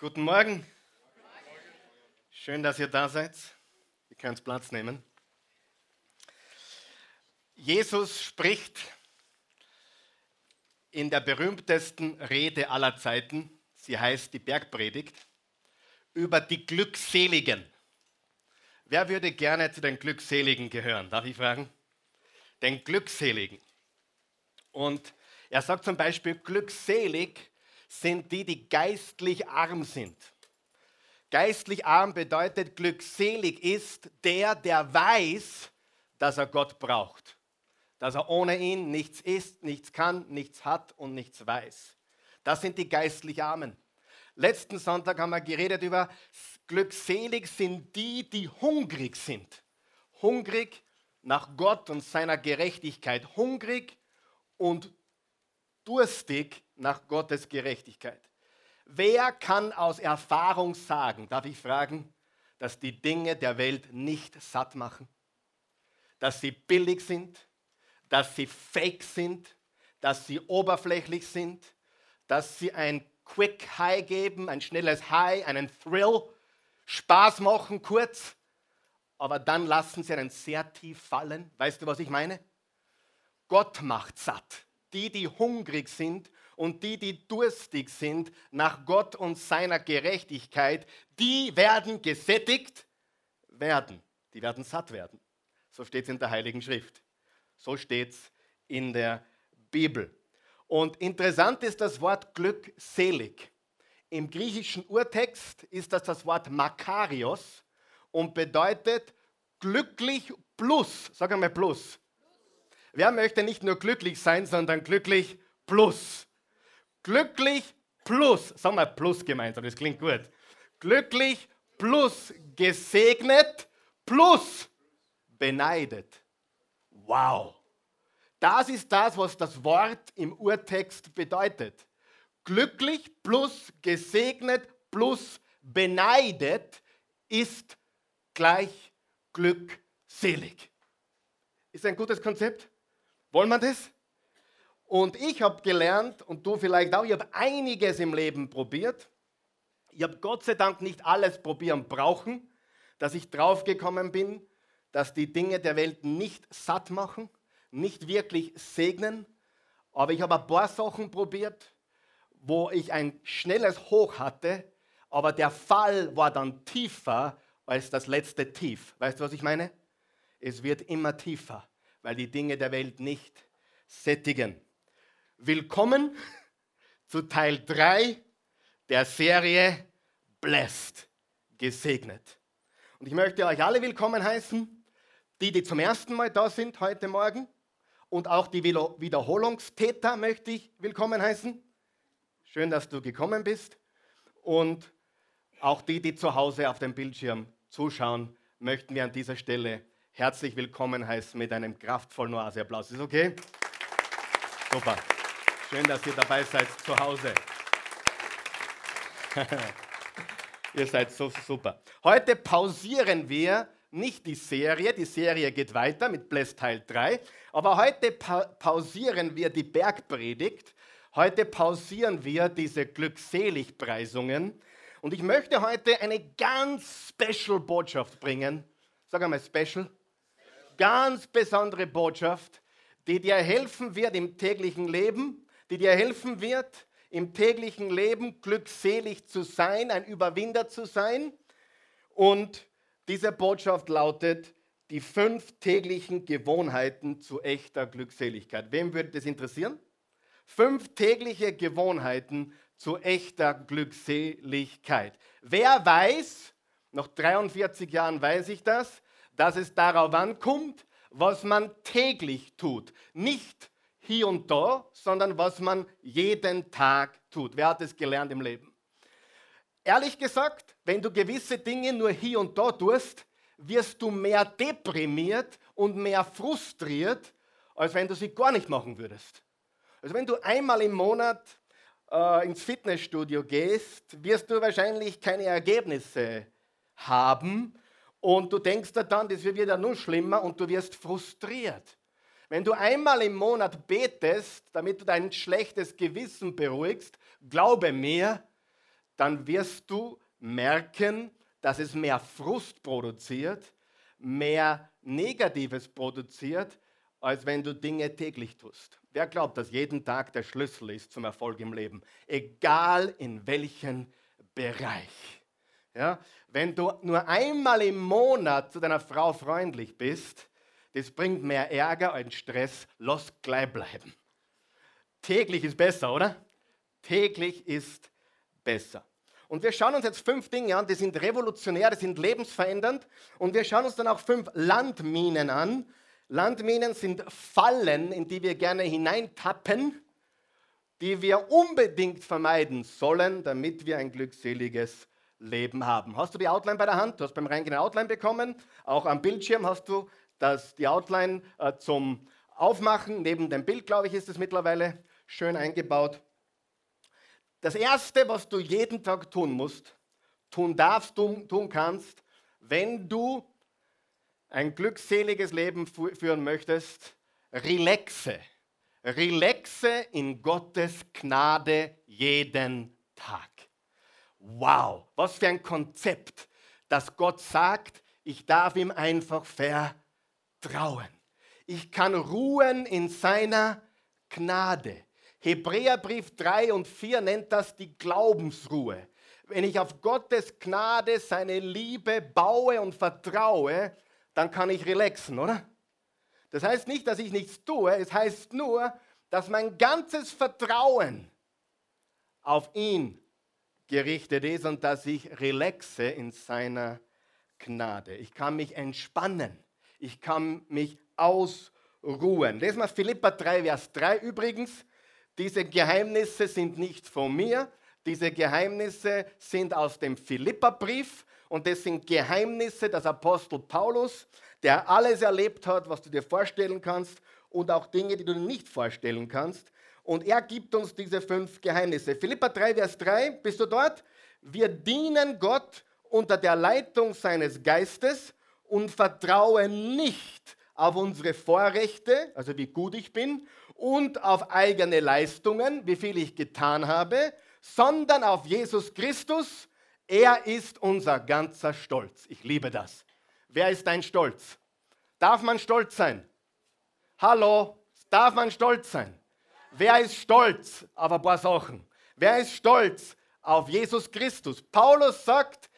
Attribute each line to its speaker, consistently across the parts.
Speaker 1: Guten Morgen. Schön, dass ihr da seid. Ihr könnt Platz nehmen. Jesus spricht in der berühmtesten Rede aller Zeiten, sie heißt die Bergpredigt, über die Glückseligen. Wer würde gerne zu den Glückseligen gehören? Darf ich fragen? Den Glückseligen. Und er sagt zum Beispiel, glückselig sind die, die geistlich arm sind. Geistlich arm bedeutet, glückselig ist der, der weiß, dass er Gott braucht. Dass er ohne ihn nichts ist, nichts kann, nichts hat und nichts weiß. Das sind die geistlich Armen. Letzten Sonntag haben wir geredet über, glückselig sind die, die hungrig sind. Hungrig nach Gott und seiner Gerechtigkeit. Hungrig und durstig nach Gottes Gerechtigkeit. Wer kann aus Erfahrung sagen, darf ich fragen, dass die Dinge der Welt nicht satt machen? Dass sie billig sind, dass sie fake sind, dass sie oberflächlich sind, dass sie ein Quick High geben, ein schnelles High, einen Thrill, Spaß machen kurz, aber dann lassen sie einen sehr tief fallen. Weißt du, was ich meine? Gott macht satt die, die hungrig sind und die, die durstig sind nach Gott und seiner Gerechtigkeit, die werden gesättigt werden. Die werden satt werden. So steht es in der Heiligen Schrift. So steht es in der Bibel. Und interessant ist das Wort glückselig. Im griechischen Urtext ist das das Wort Makarios und bedeutet glücklich plus. Sag einmal plus. Wer möchte nicht nur glücklich sein, sondern glücklich plus? Glücklich plus, sag mal plus gemeinsam, das klingt gut. Glücklich plus gesegnet plus beneidet. Wow. Das ist das, was das Wort im Urtext bedeutet. Glücklich plus gesegnet plus beneidet ist gleich glückselig. Ist ein gutes Konzept? Wollen wir das? Und ich habe gelernt, und du vielleicht auch, ich habe einiges im Leben probiert. Ich habe Gott sei Dank nicht alles probieren brauchen, dass ich draufgekommen bin, dass die Dinge der Welt nicht satt machen, nicht wirklich segnen. Aber ich habe ein paar Sachen probiert, wo ich ein schnelles Hoch hatte, aber der Fall war dann tiefer als das letzte Tief. Weißt du, was ich meine? Es wird immer tiefer weil die Dinge der Welt nicht sättigen. Willkommen zu Teil 3 der Serie Blessed, gesegnet. Und ich möchte euch alle willkommen heißen, die, die zum ersten Mal da sind heute Morgen und auch die Wiederholungstäter möchte ich willkommen heißen. Schön, dass du gekommen bist. Und auch die, die zu Hause auf dem Bildschirm zuschauen, möchten wir an dieser Stelle herzlich willkommen heißen mit einem kraftvollen Oase-Applaus. Ist okay? Super. Schön, dass ihr dabei seid zu Hause. ihr seid so super. Heute pausieren wir nicht die Serie, die Serie geht weiter mit Bless Teil 3, aber heute pa pausieren wir die Bergpredigt. Heute pausieren wir diese Glückseligpreisungen. Und ich möchte heute eine ganz special Botschaft bringen. Sag einmal special ganz besondere Botschaft, die dir helfen wird im täglichen Leben, die dir helfen wird, im täglichen Leben glückselig zu sein, ein Überwinder zu sein. Und diese Botschaft lautet, die fünf täglichen Gewohnheiten zu echter Glückseligkeit. Wem würde das interessieren? Fünf tägliche Gewohnheiten zu echter Glückseligkeit. Wer weiß, nach 43 Jahren weiß ich das, dass es darauf ankommt, was man täglich tut. Nicht hier und da, sondern was man jeden Tag tut. Wer hat es gelernt im Leben? Ehrlich gesagt, wenn du gewisse Dinge nur hier und da tust, wirst du mehr deprimiert und mehr frustriert, als wenn du sie gar nicht machen würdest. Also wenn du einmal im Monat äh, ins Fitnessstudio gehst, wirst du wahrscheinlich keine Ergebnisse haben, und du denkst dir dann, das wird wieder nur schlimmer und du wirst frustriert. Wenn du einmal im Monat betest, damit du dein schlechtes Gewissen beruhigst, glaube mir, dann wirst du merken, dass es mehr Frust produziert, mehr Negatives produziert, als wenn du Dinge täglich tust. Wer glaubt, dass jeden Tag der Schlüssel ist zum Erfolg im Leben? Egal in welchem Bereich. Ja? Wenn du nur einmal im Monat zu deiner Frau freundlich bist, das bringt mehr Ärger als Stress, lass gleich bleiben. Täglich ist besser, oder? Täglich ist besser. Und wir schauen uns jetzt fünf Dinge an, die sind revolutionär, die sind lebensverändernd. Und wir schauen uns dann auch fünf Landminen an. Landminen sind Fallen, in die wir gerne hineintappen, die wir unbedingt vermeiden sollen, damit wir ein glückseliges Leben haben. Hast du die Outline bei der Hand? Du hast beim Reingehen eine Outline bekommen. Auch am Bildschirm hast du das, die Outline äh, zum Aufmachen. Neben dem Bild, glaube ich, ist es mittlerweile schön eingebaut. Das Erste, was du jeden Tag tun musst, tun darfst, tun, tun kannst, wenn du ein glückseliges Leben führen möchtest, relaxe. Relaxe in Gottes Gnade jeden Tag. Wow, was für ein Konzept, dass Gott sagt, ich darf ihm einfach vertrauen. Ich kann ruhen in seiner Gnade. Hebräerbrief 3 und 4 nennt das die Glaubensruhe. Wenn ich auf Gottes Gnade, seine Liebe baue und vertraue, dann kann ich relaxen, oder? Das heißt nicht, dass ich nichts tue, es heißt nur, dass mein ganzes Vertrauen auf ihn gerichtet ist und dass ich relaxe in seiner Gnade. Ich kann mich entspannen. Ich kann mich ausruhen. Lesen wir Philippa 3, Vers 3 übrigens. Diese Geheimnisse sind nicht von mir, diese Geheimnisse sind aus dem Philipperbrief und das sind Geheimnisse des Apostel Paulus, der alles erlebt hat, was du dir vorstellen kannst und auch Dinge, die du dir nicht vorstellen kannst. Und er gibt uns diese fünf Geheimnisse. Philippa 3, Vers 3, bist du dort? Wir dienen Gott unter der Leitung seines Geistes und vertrauen nicht auf unsere Vorrechte, also wie gut ich bin, und auf eigene Leistungen, wie viel ich getan habe, sondern auf Jesus Christus. Er ist unser ganzer Stolz. Ich liebe das. Wer ist dein Stolz? Darf man stolz sein? Hallo, darf man stolz sein? Wer ist stolz auf ein paar Sachen? Wer ist stolz auf Jesus Christus? Paulus sagt,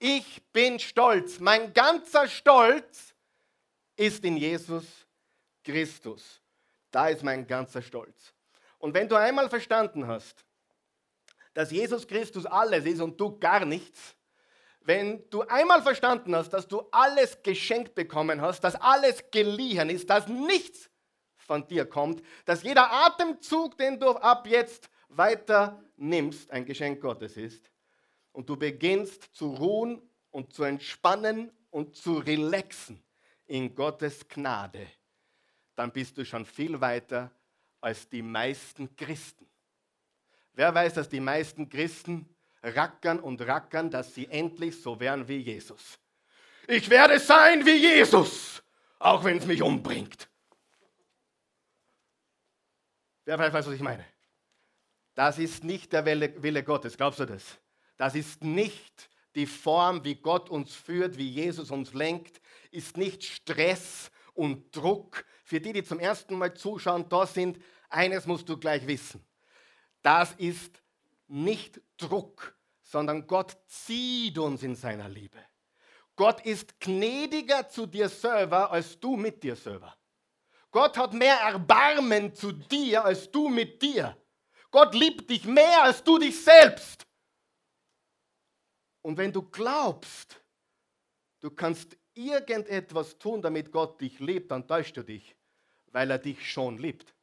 Speaker 1: ich bin stolz. Mein ganzer Stolz ist in Jesus Christus. Da ist mein ganzer Stolz. Und wenn du einmal verstanden hast, dass Jesus Christus alles ist und du gar nichts, wenn du einmal verstanden hast, dass du alles geschenkt bekommen hast, dass alles geliehen ist, dass nichts von dir kommt, dass jeder Atemzug, den du ab jetzt weiter nimmst, ein Geschenk Gottes ist, und du beginnst zu ruhen und zu entspannen und zu relaxen in Gottes Gnade, dann bist du schon viel weiter als die meisten Christen. Wer weiß, dass die meisten Christen rackern und rackern, dass sie endlich so werden wie Jesus. Ich werde sein wie Jesus, auch wenn es mich umbringt. Wer weiß, was ich meine? Das ist nicht der Wille, Gottes, glaubst du das? Das ist nicht die Form, wie Gott uns führt, wie Jesus uns lenkt, ist nicht Stress und Druck, für die, die zum ersten Mal zuschauen, da sind, eines musst du gleich wissen. Das ist nicht Druck, sondern Gott zieht uns in seiner Liebe. Gott ist gnädiger zu dir selber als du mit dir selber. Gott hat mehr Erbarmen zu dir als du mit dir. Gott liebt dich mehr als du dich selbst. Und wenn du glaubst, du kannst irgendetwas tun, damit Gott dich liebt, dann täuschst du dich weil er dich schon liebt.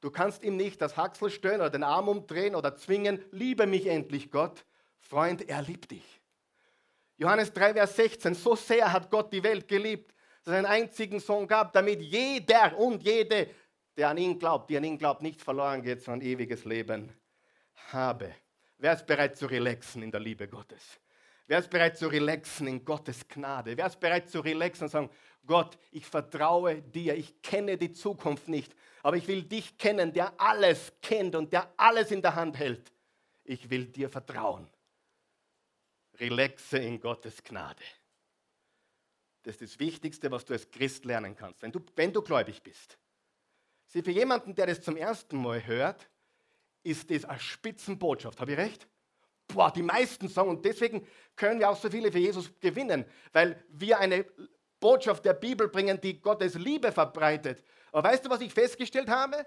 Speaker 1: Du kannst ihm nicht das Haxel stören oder den Arm umdrehen oder zwingen, liebe mich endlich Gott. Freund, er liebt dich. Johannes 3, Vers 16, so sehr hat Gott die Welt geliebt, dass er einen einzigen Sohn gab, damit jeder und jede, der an ihn glaubt, die an ihn glaubt, nicht verloren geht, sondern ewiges Leben habe. Wer ist bereit zu relaxen in der Liebe Gottes? Wer ist bereit zu relaxen in Gottes Gnade? Wer ist bereit zu relaxen und sagen, Gott, ich vertraue dir, ich kenne die Zukunft nicht, aber ich will dich kennen, der alles kennt und der alles in der Hand hält. ich will dir vertrauen. Relaxe in Gottes Gnade. Das ist das Wichtigste, was du als Christ lernen kannst, wenn du, wenn du gläubig bist. Sieh, für jemanden, der das zum ersten Mal hört, ist das eine Spitzenbotschaft. Habe ich recht? Boah, die meisten sagen, und deswegen können wir auch so viele für Jesus gewinnen, weil wir eine Botschaft der Bibel bringen, die Gottes Liebe verbreitet. Aber weißt du, was ich festgestellt habe?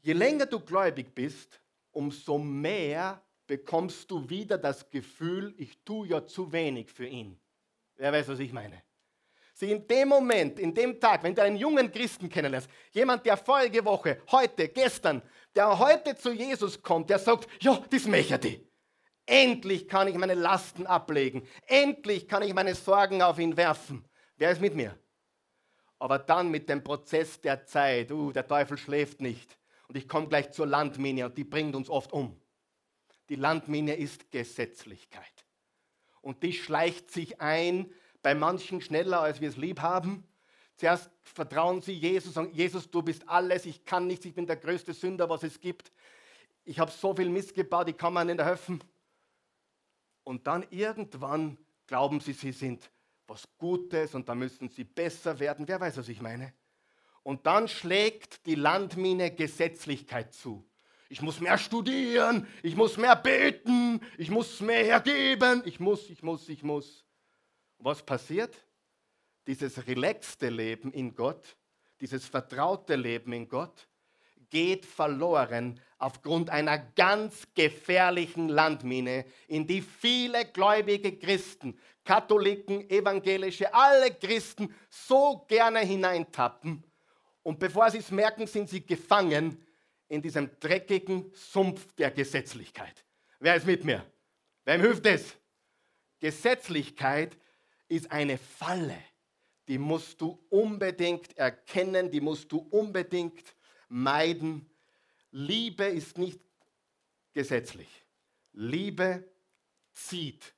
Speaker 1: Je länger du gläubig bist, umso mehr bekommst du wieder das Gefühl, ich tue ja zu wenig für ihn. Wer weiß, was ich meine? Sieh, in dem Moment, in dem Tag, wenn du einen jungen Christen kennenlernst, jemand, der vorige Woche, heute, gestern, der heute zu Jesus kommt, der sagt, ja, das möchte ich. Endlich kann ich meine Lasten ablegen. Endlich kann ich meine Sorgen auf ihn werfen. Wer ist mit mir? Aber dann mit dem Prozess der Zeit, uh, der Teufel schläft nicht. Und ich komme gleich zur Landmine und die bringt uns oft um. Die Landmine ist Gesetzlichkeit. Und die schleicht sich ein, bei manchen schneller, als wir es lieb haben. Zuerst vertrauen sie Jesus, sagen, Jesus, du bist alles, ich kann nichts, ich bin der größte Sünder, was es gibt. Ich habe so viel Mist gebaut, ich kann mir nicht helfen. Und dann irgendwann glauben sie, sie sind was Gutes und da müssen sie besser werden. Wer weiß, was ich meine? Und dann schlägt die Landmine Gesetzlichkeit zu. Ich muss mehr studieren, ich muss mehr beten, ich muss mehr hergeben, ich muss, ich muss, ich muss. Und was passiert? Dieses relaxte Leben in Gott, dieses vertraute Leben in Gott, geht verloren aufgrund einer ganz gefährlichen Landmine, in die viele gläubige Christen, Katholiken, Evangelische, alle Christen so gerne hineintappen. Und bevor sie es merken, sind sie gefangen in diesem dreckigen Sumpf der Gesetzlichkeit. Wer ist mit mir? Wem hilft es? Gesetzlichkeit ist eine Falle. Die musst du unbedingt erkennen, die musst du unbedingt meiden. Liebe ist nicht gesetzlich. Liebe zieht.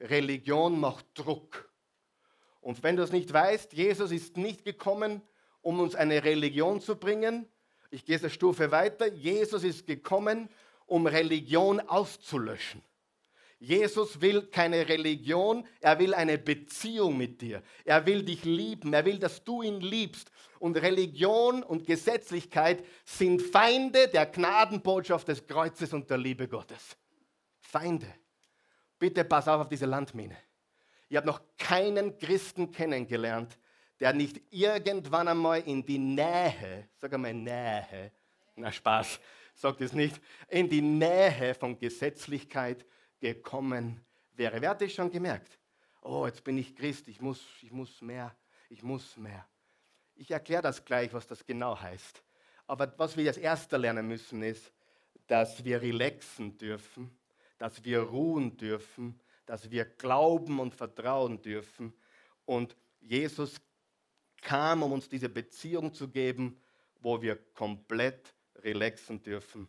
Speaker 1: Religion macht Druck. Und wenn du es nicht weißt, Jesus ist nicht gekommen, um uns eine Religion zu bringen, ich gehe eine Stufe weiter. Jesus ist gekommen, um Religion auszulöschen. Jesus will keine Religion, er will eine Beziehung mit dir. Er will dich lieben, er will, dass du ihn liebst. Und Religion und Gesetzlichkeit sind Feinde der Gnadenbotschaft des Kreuzes und der Liebe Gottes. Feinde. Bitte pass auf auf diese Landmine. Ich habe noch keinen Christen kennengelernt, der nicht irgendwann einmal in die Nähe, sag einmal Nähe, na Spaß, sagt es nicht, in die Nähe von Gesetzlichkeit gekommen wäre. Wer hat das schon gemerkt? Oh, jetzt bin ich Christ, ich muss, ich muss mehr, ich muss mehr. Ich erkläre das gleich, was das genau heißt. Aber was wir als erster lernen müssen, ist, dass wir relaxen dürfen, dass wir ruhen dürfen, dass wir glauben und vertrauen dürfen. Und Jesus kam, um uns diese Beziehung zu geben, wo wir komplett relaxen dürfen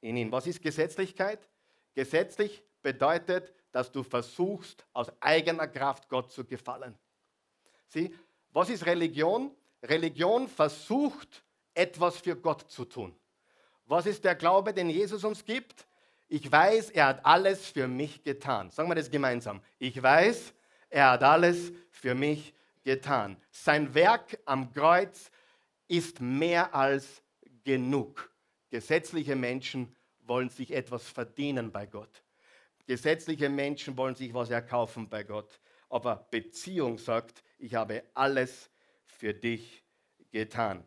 Speaker 1: in ihn. Was ist Gesetzlichkeit? Gesetzlich bedeutet, dass du versuchst, aus eigener Kraft Gott zu gefallen. Sieh, was ist Religion? Religion versucht, etwas für Gott zu tun. Was ist der Glaube, den Jesus uns gibt? Ich weiß, er hat alles für mich getan. Sagen wir das gemeinsam. Ich weiß, er hat alles für mich getan. Sein Werk am Kreuz ist mehr als genug. Gesetzliche Menschen wollen sich etwas verdienen bei Gott. Gesetzliche Menschen wollen sich was erkaufen bei Gott. Aber Beziehung sagt, ich habe alles für dich getan.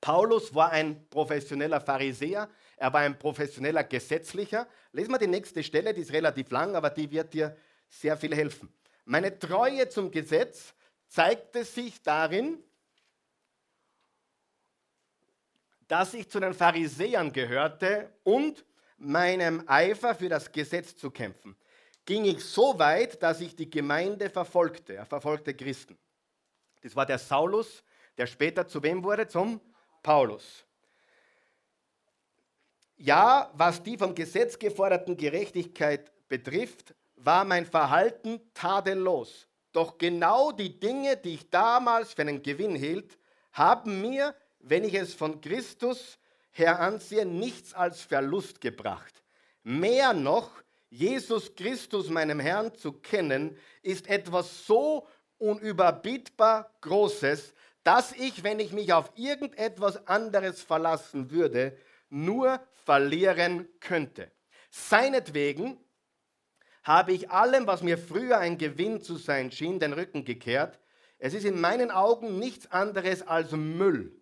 Speaker 1: Paulus war ein professioneller Pharisäer, er war ein professioneller Gesetzlicher. Lesen wir die nächste Stelle, die ist relativ lang, aber die wird dir sehr viel helfen. Meine Treue zum Gesetz zeigte sich darin, dass ich zu den Pharisäern gehörte und meinem Eifer für das Gesetz zu kämpfen. Ging ich so weit, dass ich die Gemeinde verfolgte. Er verfolgte Christen. Das war der Saulus, der später zu wem wurde? Zum Paulus. Ja, was die vom Gesetz geforderten Gerechtigkeit betrifft, war mein Verhalten tadellos. Doch genau die Dinge, die ich damals für einen Gewinn hielt, haben mir, wenn ich es von Christus her ansehe, nichts als Verlust gebracht. Mehr noch, Jesus Christus, meinem Herrn, zu kennen, ist etwas so unüberbietbar Großes, dass ich, wenn ich mich auf irgendetwas anderes verlassen würde, nur verlieren könnte. Seinetwegen habe ich allem, was mir früher ein Gewinn zu sein schien, den Rücken gekehrt. Es ist in meinen Augen nichts anderes als Müll.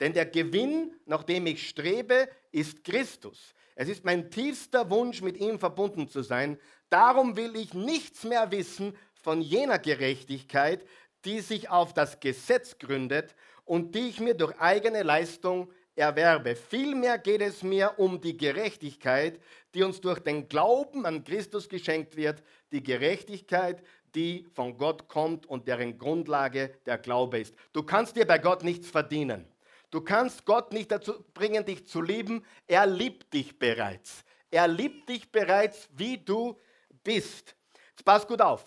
Speaker 1: Denn der Gewinn, nach dem ich strebe, ist Christus. Es ist mein tiefster Wunsch, mit ihm verbunden zu sein. Darum will ich nichts mehr wissen von jener Gerechtigkeit, die sich auf das Gesetz gründet und die ich mir durch eigene Leistung erwerbe. Vielmehr geht es mir um die Gerechtigkeit, die uns durch den Glauben an Christus geschenkt wird, die Gerechtigkeit, die von Gott kommt und deren Grundlage der Glaube ist. Du kannst dir bei Gott nichts verdienen. Du kannst Gott nicht dazu bringen, dich zu lieben. Er liebt dich bereits. Er liebt dich bereits, wie du bist. Jetzt pass gut auf.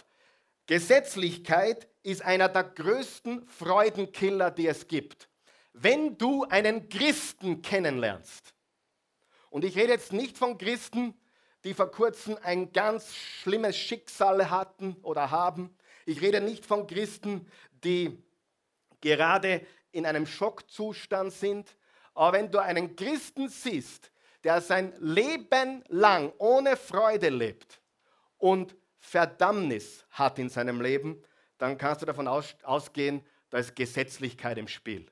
Speaker 1: Gesetzlichkeit ist einer der größten Freudenkiller, die es gibt wenn du einen Christen kennenlernst, und ich rede jetzt nicht von Christen, die vor kurzem ein ganz schlimmes Schicksal hatten oder haben. Ich rede nicht von Christen, die gerade in einem Schockzustand sind. Aber wenn du einen Christen siehst, der sein Leben lang ohne Freude lebt und Verdammnis hat in seinem Leben, dann kannst du davon ausgehen, da ist Gesetzlichkeit im Spiel.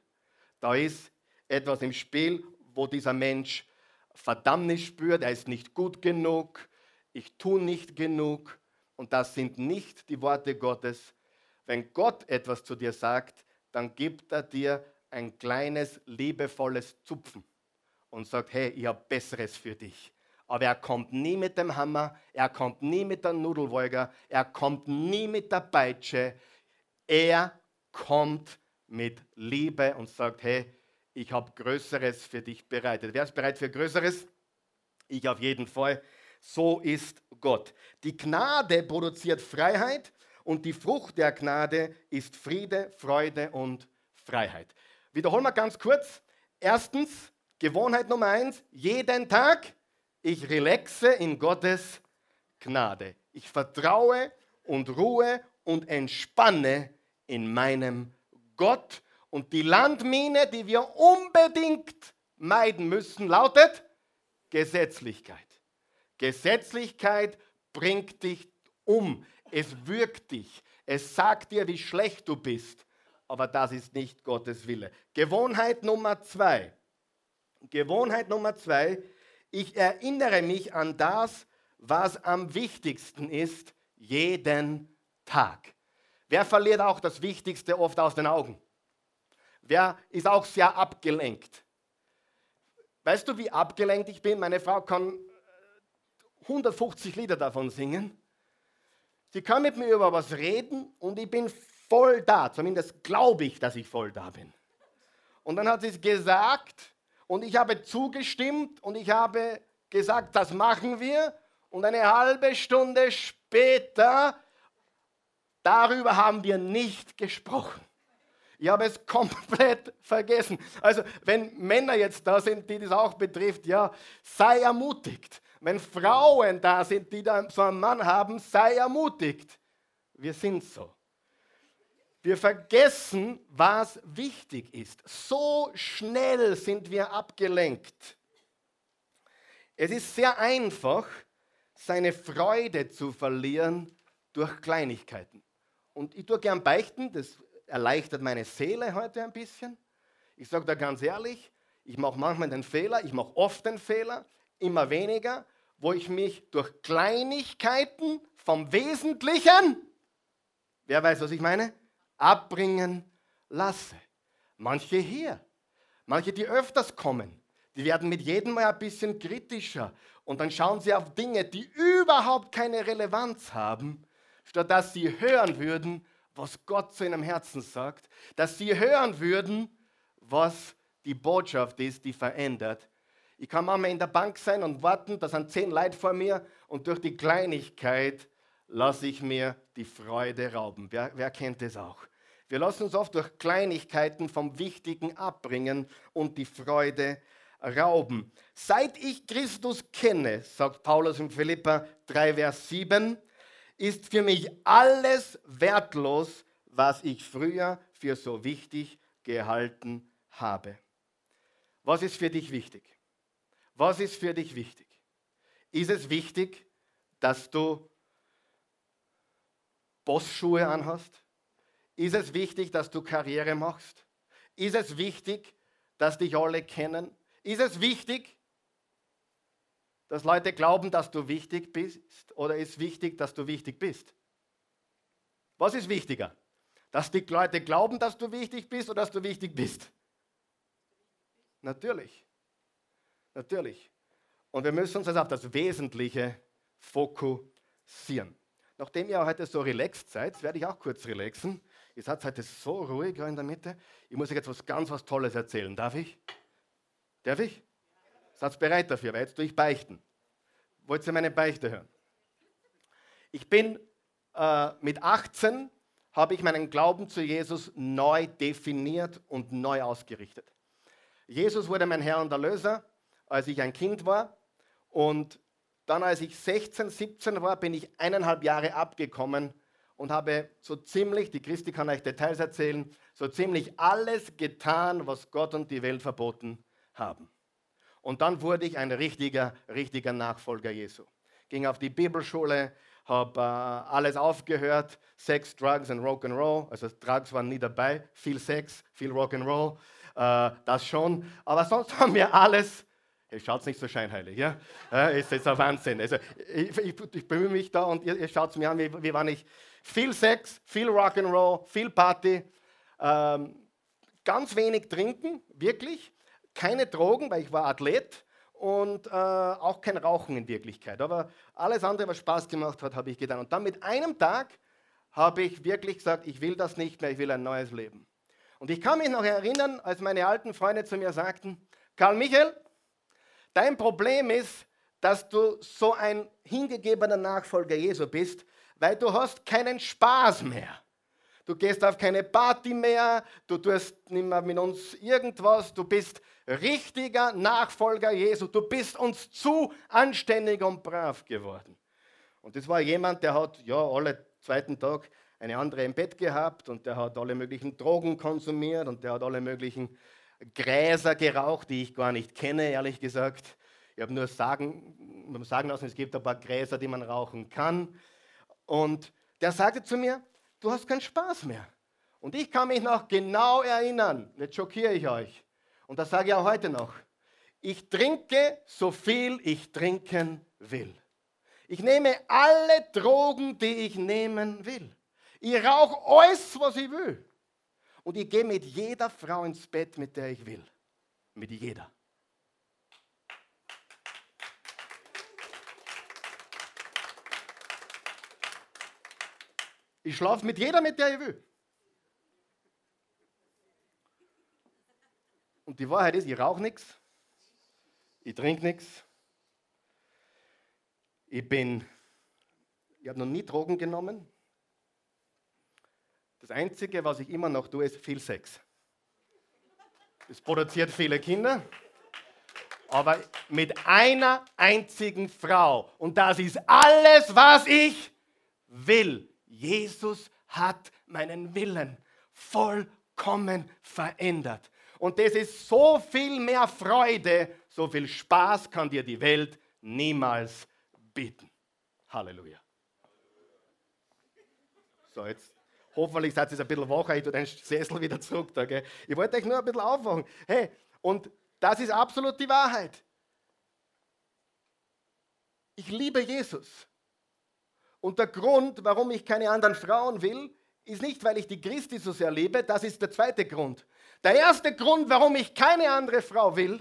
Speaker 1: Da ist etwas im Spiel, wo dieser Mensch Verdammnis spürt, er ist nicht gut genug, ich tue nicht genug. Und das sind nicht die Worte Gottes. Wenn Gott etwas zu dir sagt, dann gibt er dir ein kleines, liebevolles Zupfen und sagt, hey, ich habe Besseres für dich. Aber er kommt nie mit dem Hammer, er kommt nie mit der Nudelwolger, er kommt nie mit der Peitsche. Er kommt mit Liebe und sagt, hey, ich habe Größeres für dich bereitet. Wer ist bereit für Größeres? Ich auf jeden Fall. So ist Gott. Die Gnade produziert Freiheit und die Frucht der Gnade ist Friede, Freude und Freiheit. Wiederholen wir ganz kurz. Erstens, Gewohnheit Nummer eins, jeden Tag, ich relaxe in Gottes Gnade. Ich vertraue und ruhe und entspanne in meinem Gott. Und die Landmine, die wir unbedingt meiden müssen, lautet Gesetzlichkeit. Gesetzlichkeit bringt dich um. Es wirkt dich. Es sagt dir, wie schlecht du bist. Aber das ist nicht Gottes Wille. Gewohnheit Nummer zwei. Gewohnheit Nummer zwei. Ich erinnere mich an das, was am wichtigsten ist, jeden Tag. Wer verliert auch das Wichtigste oft aus den Augen? Wer ist auch sehr abgelenkt? Weißt du, wie abgelenkt ich bin? Meine Frau kann 150 äh, Lieder davon singen. Sie kann mit mir über was reden und ich bin voll da. Zumindest glaube ich, dass ich voll da bin. Und dann hat sie es gesagt und ich habe zugestimmt und ich habe gesagt, das machen wir. Und eine halbe Stunde später Darüber haben wir nicht gesprochen. Ich habe es komplett vergessen. Also, wenn Männer jetzt da sind, die das auch betrifft, ja, sei ermutigt. Wenn Frauen da sind, die da so einen Mann haben, sei ermutigt. Wir sind so. Wir vergessen, was wichtig ist. So schnell sind wir abgelenkt. Es ist sehr einfach, seine Freude zu verlieren durch Kleinigkeiten. Und ich tue gern beichten, das erleichtert meine Seele heute ein bisschen. Ich sage da ganz ehrlich, ich mache manchmal den Fehler, ich mache oft den Fehler, immer weniger, wo ich mich durch Kleinigkeiten vom Wesentlichen, wer weiß, was ich meine, abbringen lasse. Manche hier, manche, die öfters kommen, die werden mit jedem Mal ein bisschen kritischer und dann schauen sie auf Dinge, die überhaupt keine Relevanz haben statt dass sie hören würden, was Gott zu ihrem Herzen sagt, dass sie hören würden, was die Botschaft ist, die verändert. Ich kann manchmal in der Bank sein und warten, da sind zehn Leute vor mir und durch die Kleinigkeit lasse ich mir die Freude rauben. Wer, wer kennt das auch? Wir lassen uns oft durch Kleinigkeiten vom Wichtigen abbringen und die Freude rauben. Seit ich Christus kenne, sagt Paulus in Philippa 3, Vers 7, ist für mich alles wertlos, was ich früher für so wichtig gehalten habe. Was ist für dich wichtig? Was ist für dich wichtig? Ist es wichtig, dass du Bossschuhe anhast? Ist es wichtig, dass du Karriere machst? Ist es wichtig, dass dich alle kennen? Ist es wichtig, dass Leute glauben, dass du wichtig bist? Oder ist wichtig, dass du wichtig bist? Was ist wichtiger? Dass die Leute glauben, dass du wichtig bist oder dass du wichtig bist? Natürlich. Natürlich. Und wir müssen uns also auf das Wesentliche fokussieren. Nachdem ihr heute so relaxed seid, werde ich auch kurz relaxen. Ihr seid heute so ruhig in der Mitte. Ich muss euch jetzt was ganz was Tolles erzählen. Darf ich? Darf ich? Seid bereit dafür, weil jetzt tue ich beichten. Wollt ihr meine Beichte hören? Ich bin äh, mit 18 habe ich meinen Glauben zu Jesus neu definiert und neu ausgerichtet. Jesus wurde mein Herr und Erlöser, als ich ein Kind war. Und dann, als ich 16, 17 war, bin ich eineinhalb Jahre abgekommen und habe so ziemlich, die Christi kann euch Details erzählen, so ziemlich alles getan, was Gott und die Welt verboten haben. Und dann wurde ich ein richtiger, richtiger Nachfolger Jesu. Ging auf die Bibelschule, habe äh, alles aufgehört, Sex, Drugs und Rock'n'Roll. Also Drugs waren nie dabei, viel Sex, viel Rock'n'Roll, äh, das schon. Aber sonst haben wir alles Ihr schaut nicht so scheinheilig, ja? ja ist ein Wahnsinn. Also, ich, ich, ich bemühe mich da und ihr, ihr schaut mir an, wie, wie war ich? Viel Sex, viel Rock'n'Roll, viel Party, ähm, ganz wenig trinken, wirklich. Keine Drogen, weil ich war Athlet und äh, auch kein Rauchen in Wirklichkeit. Aber alles andere, was Spaß gemacht hat, habe ich getan. Und dann mit einem Tag habe ich wirklich gesagt, ich will das nicht mehr, ich will ein neues Leben. Und ich kann mich noch erinnern, als meine alten Freunde zu mir sagten, Karl Michael, Dein Problem ist, dass du so ein hingegebener Nachfolger Jesu bist, weil du hast keinen Spaß mehr. Du gehst auf keine Party mehr, du tust nicht mehr mit uns irgendwas, du bist richtiger Nachfolger Jesu, du bist uns zu anständig und brav geworden. Und das war jemand, der hat ja alle zweiten Tag eine andere im Bett gehabt und der hat alle möglichen Drogen konsumiert und der hat alle möglichen Gräser geraucht, die ich gar nicht kenne, ehrlich gesagt. Ich habe nur sagen, sagen lassen, es gibt ein paar Gräser, die man rauchen kann. Und der sagte zu mir, du hast keinen Spaß mehr. Und ich kann mich noch genau erinnern, jetzt schockiere ich euch. Und das sage ich auch heute noch. Ich trinke so viel ich trinken will. Ich nehme alle Drogen, die ich nehmen will. Ich rauche alles, was ich will. Und ich gehe mit jeder Frau ins Bett, mit der ich will. Mit jeder. Ich schlafe mit jeder, mit der ich will. Und die Wahrheit ist, ich rauche nichts, ich trinke nichts, ich bin, ich habe noch nie Drogen genommen, das Einzige, was ich immer noch tue, ist viel Sex. Es produziert viele Kinder, aber mit einer einzigen Frau. Und das ist alles, was ich will. Jesus hat meinen Willen vollkommen verändert. Und das ist so viel mehr Freude, so viel Spaß kann dir die Welt niemals bieten. Halleluja. So, jetzt Hoffentlich seid ihr ein bisschen wacher, ich tue den Sessel wieder zurück. Da, gell? Ich wollte euch nur ein bisschen aufwachen. Hey, und das ist absolut die Wahrheit. Ich liebe Jesus. Und der Grund, warum ich keine anderen Frauen will, ist nicht, weil ich die Christi so sehr liebe, das ist der zweite Grund. Der erste Grund, warum ich keine andere Frau will,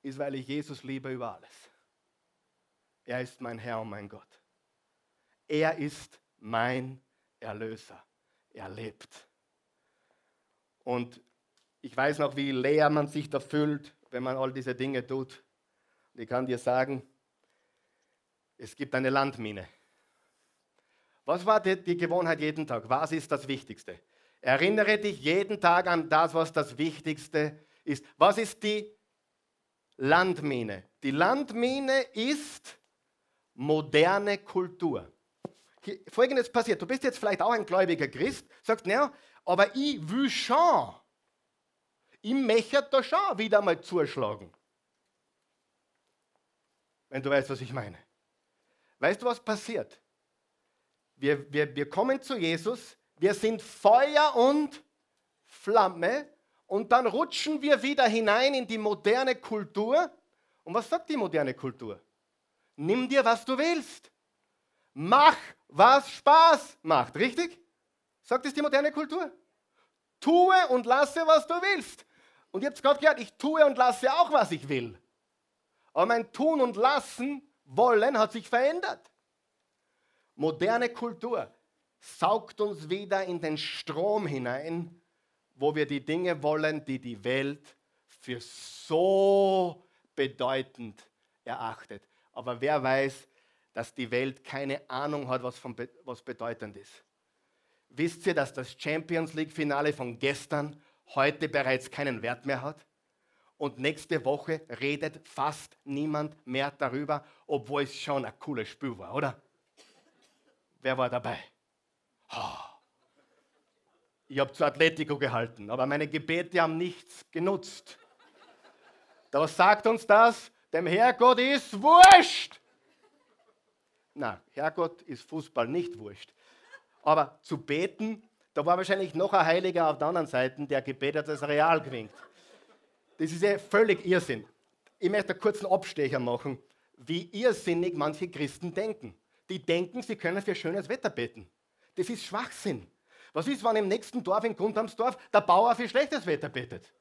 Speaker 1: ist, weil ich Jesus liebe über alles. Er ist mein Herr und mein Gott. Er ist mein Erlöser. Er lebt. Und ich weiß noch, wie leer man sich da fühlt, wenn man all diese Dinge tut. Und ich kann dir sagen, es gibt eine Landmine. Was war die, die Gewohnheit jeden Tag? Was ist das Wichtigste? Erinnere dich jeden Tag an das, was das Wichtigste ist. Was ist die Landmine. Die Landmine ist moderne Kultur. Folgendes passiert, du bist jetzt vielleicht auch ein gläubiger Christ, sagst, naja, aber ich will schon, ich möchte da schon wieder mal zuschlagen. Wenn du weißt, was ich meine. Weißt du, was passiert? Wir, wir, wir kommen zu Jesus, wir sind Feuer und Flamme und dann rutschen wir wieder hinein in die moderne Kultur. Und was sagt die moderne Kultur? Nimm dir, was du willst. Mach, was Spaß macht. Richtig? Sagt es die moderne Kultur? Tue und lasse, was du willst. Und ihr habt gerade gehört, ich tue und lasse auch, was ich will. Aber mein Tun und Lassen, Wollen hat sich verändert. Moderne Kultur saugt uns wieder in den Strom hinein, wo wir die Dinge wollen, die die Welt für so bedeutend erachtet. Aber wer weiß, dass die Welt keine Ahnung hat, was, von, was bedeutend ist. Wisst ihr, dass das Champions League-Finale von gestern heute bereits keinen Wert mehr hat? Und nächste Woche redet fast niemand mehr darüber, obwohl es schon ein cooles Spiel war, oder? Wer war dabei? Oh. Ich habe zu Atletico gehalten, aber meine Gebete haben nichts genutzt. Da sagt uns das, dem Herrgott ist wurscht. Na, Herrgott ist Fußball nicht wurscht. Aber zu beten, da war wahrscheinlich noch ein Heiliger auf der anderen Seite, der gebetet hat, dass Real gewinnt. Das ist ja völlig Irrsinn. Ich möchte einen kurzen Abstecher machen, wie irrsinnig manche Christen denken. Die denken, sie können für schönes Wetter beten. Das ist Schwachsinn. Was ist, wenn im nächsten Dorf, in Grundamsdorf, der Bauer für schlechtes Wetter betet?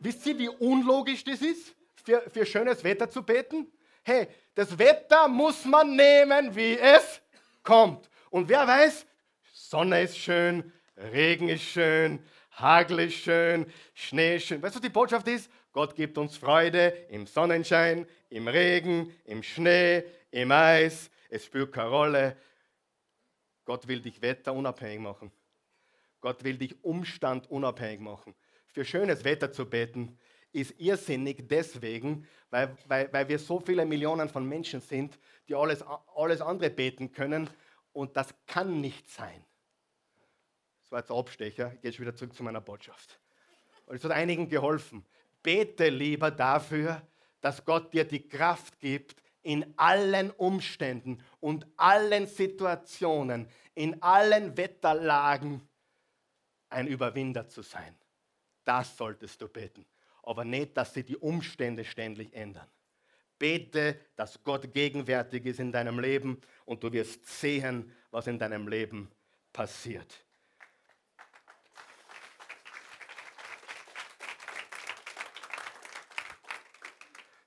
Speaker 1: Wisst ihr, wie unlogisch das ist, für, für schönes Wetter zu beten? Hey, das Wetter muss man nehmen, wie es kommt. Und wer weiß, Sonne ist schön, Regen ist schön, Hagel ist schön, Schnee ist schön. Weißt du, was die Botschaft ist? Gott gibt uns Freude im Sonnenschein, im Regen, im Schnee, im Eis. Es spielt keine Rolle. Gott will dich wetterunabhängig machen. Gott will dich umstandunabhängig machen für schönes Wetter zu beten, ist irrsinnig deswegen, weil, weil, weil wir so viele Millionen von Menschen sind, die alles, alles andere beten können und das kann nicht sein. Das war jetzt der Abstecher, ich gehe schon wieder zurück zu meiner Botschaft. Und es hat einigen geholfen. Bete lieber dafür, dass Gott dir die Kraft gibt, in allen Umständen und allen Situationen, in allen Wetterlagen ein Überwinder zu sein. Das solltest du beten. Aber nicht, dass sie die Umstände ständig ändern. Bete, dass Gott gegenwärtig ist in deinem Leben und du wirst sehen, was in deinem Leben passiert.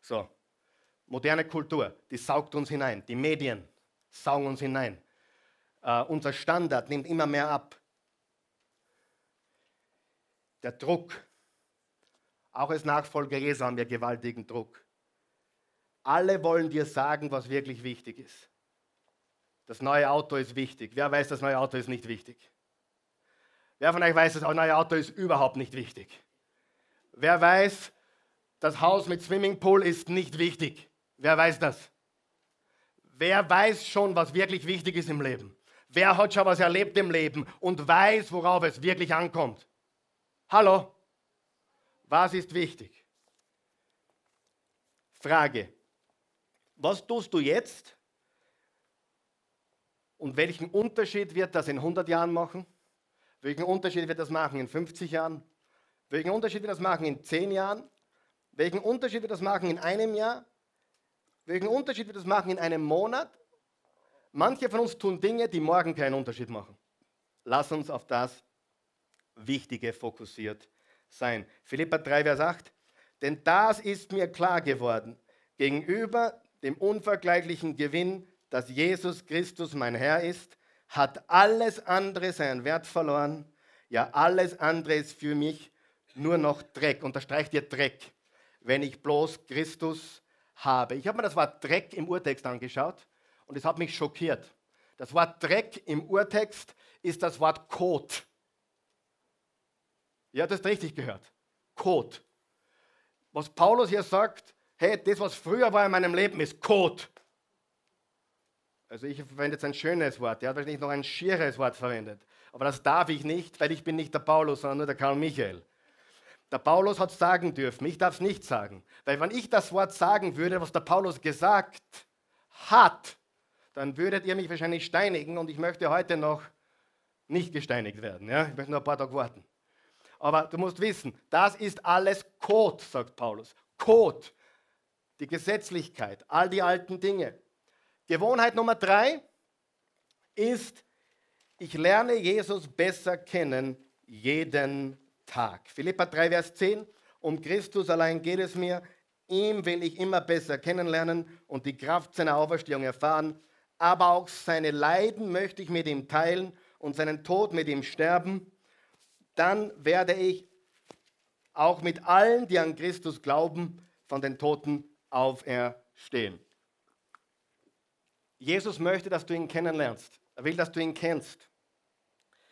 Speaker 1: So, moderne Kultur, die saugt uns hinein. Die Medien saugen uns hinein. Uh, unser Standard nimmt immer mehr ab der Druck. Auch als Nachfolger Jesu haben wir gewaltigen Druck. Alle wollen dir sagen, was wirklich wichtig ist. Das neue Auto ist wichtig. Wer weiß, das neue Auto ist nicht wichtig? Wer von euch weiß, das neue Auto ist überhaupt nicht wichtig? Wer weiß, das Haus mit Swimmingpool ist nicht wichtig? Wer weiß das? Wer weiß schon, was wirklich wichtig ist im Leben? Wer hat schon was erlebt im Leben und weiß, worauf es wirklich ankommt? Hallo, was ist wichtig? Frage, was tust du jetzt und welchen Unterschied wird das in 100 Jahren machen? Welchen Unterschied wird das machen in 50 Jahren? Welchen Unterschied wird das machen in 10 Jahren? Welchen Unterschied wird das machen in einem Jahr? Welchen Unterschied wird das machen in einem Monat? Manche von uns tun Dinge, die morgen keinen Unterschied machen. Lass uns auf das Wichtige fokussiert sein. Philippa 3, Vers 8. Denn das ist mir klar geworden, gegenüber dem unvergleichlichen Gewinn, dass Jesus Christus mein Herr ist, hat alles andere seinen Wert verloren. Ja, alles andere ist für mich nur noch Dreck. Unterstreicht ihr Dreck, wenn ich bloß Christus habe. Ich habe mir das Wort Dreck im Urtext angeschaut und es hat mich schockiert. Das Wort Dreck im Urtext ist das Wort Kot. Ihr habt das richtig gehört. Kot. was Paulus hier sagt, hey, das, was früher war in meinem Leben, ist Kot. Also ich verwende jetzt ein schönes Wort, er hat wahrscheinlich noch ein schieres Wort verwendet. Aber das darf ich nicht, weil ich bin nicht der Paulus, sondern nur der Karl Michael. Der Paulus hat es sagen dürfen, ich darf es nicht sagen. Weil wenn ich das Wort sagen würde, was der Paulus gesagt hat, dann würdet ihr mich wahrscheinlich steinigen und ich möchte heute noch nicht gesteinigt werden. Ja? Ich möchte nur ein paar Tage warten. Aber du musst wissen, das ist alles Code, sagt Paulus. Code, die Gesetzlichkeit, all die alten Dinge. Gewohnheit Nummer drei ist, ich lerne Jesus besser kennen jeden Tag. Philippa 3, Vers 10. Um Christus allein geht es mir. Ihm will ich immer besser kennenlernen und die Kraft seiner Auferstehung erfahren. Aber auch seine Leiden möchte ich mit ihm teilen und seinen Tod mit ihm sterben. Dann werde ich auch mit allen, die an Christus glauben, von den Toten auferstehen. Jesus möchte, dass du ihn kennenlernst. Er will, dass du ihn kennst.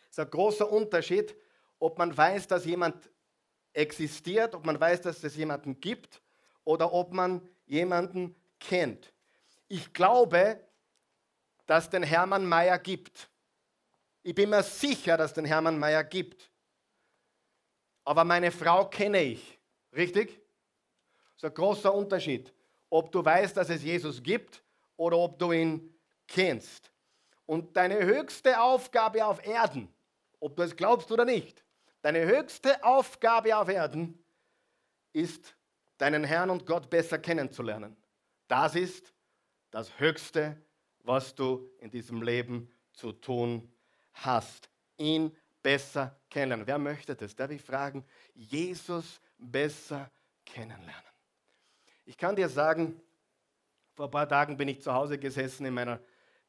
Speaker 1: Es ist ein großer Unterschied, ob man weiß, dass jemand existiert, ob man weiß, dass es jemanden gibt oder ob man jemanden kennt. Ich glaube, dass den Hermann Mayer gibt. Ich bin mir sicher, dass den Hermann Mayer gibt. Aber meine Frau kenne ich. Richtig? Das ist ein großer Unterschied, ob du weißt, dass es Jesus gibt oder ob du ihn kennst. Und deine höchste Aufgabe auf Erden, ob du es glaubst oder nicht, Deine höchste Aufgabe auf Erden ist, deinen Herrn und Gott besser kennenzulernen. Das ist das Höchste, was du in diesem Leben zu tun hast. Ihn besser kennenlernen. Wer möchte das? Darf ich fragen? Jesus besser kennenlernen. Ich kann dir sagen, vor ein paar Tagen bin ich zu Hause gesessen in meiner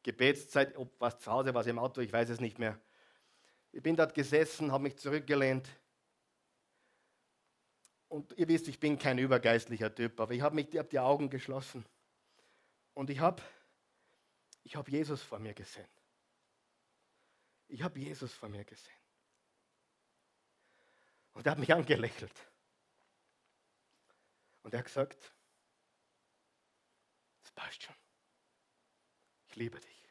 Speaker 1: Gebetszeit, ob was zu Hause, was im Auto, ich weiß es nicht mehr. Ich bin dort gesessen, habe mich zurückgelehnt. Und ihr wisst, ich bin kein übergeistlicher Typ, aber ich habe hab die Augen geschlossen. Und ich habe ich hab Jesus vor mir gesehen. Ich habe Jesus vor mir gesehen. Und er hat mich angelächelt. Und er hat gesagt, es passt schon. Ich liebe dich.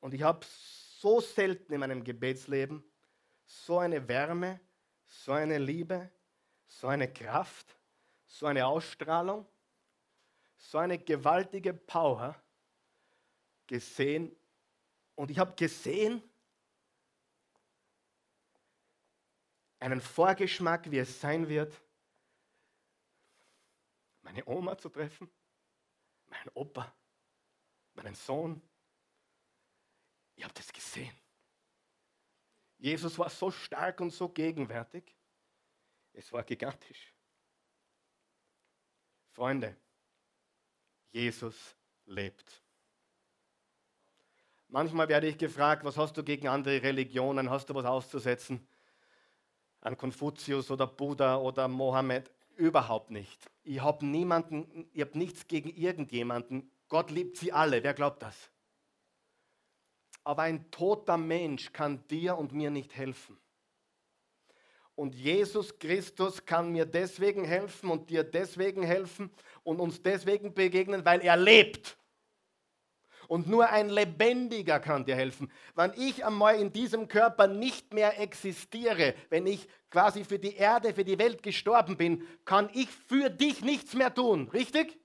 Speaker 1: Und ich habe so selten in meinem Gebetsleben so eine Wärme, so eine Liebe, so eine Kraft, so eine Ausstrahlung, so eine gewaltige Power gesehen. Und ich habe gesehen, einen Vorgeschmack, wie es sein wird, meine Oma zu treffen, meinen Opa, meinen Sohn, ich habe das gesehen. Jesus war so stark und so gegenwärtig. Es war gigantisch. Freunde, Jesus lebt. Manchmal werde ich gefragt, was hast du gegen andere Religionen? Hast du was auszusetzen? An Konfuzius oder Buddha oder Mohammed? Überhaupt nicht. Ich habe niemanden, ich habe nichts gegen irgendjemanden. Gott liebt sie alle. Wer glaubt das? aber ein toter Mensch kann dir und mir nicht helfen. Und Jesus Christus kann mir deswegen helfen und dir deswegen helfen und uns deswegen begegnen, weil er lebt. Und nur ein Lebendiger kann dir helfen. Wenn ich einmal in diesem Körper nicht mehr existiere, wenn ich quasi für die Erde, für die Welt gestorben bin, kann ich für dich nichts mehr tun. Richtig?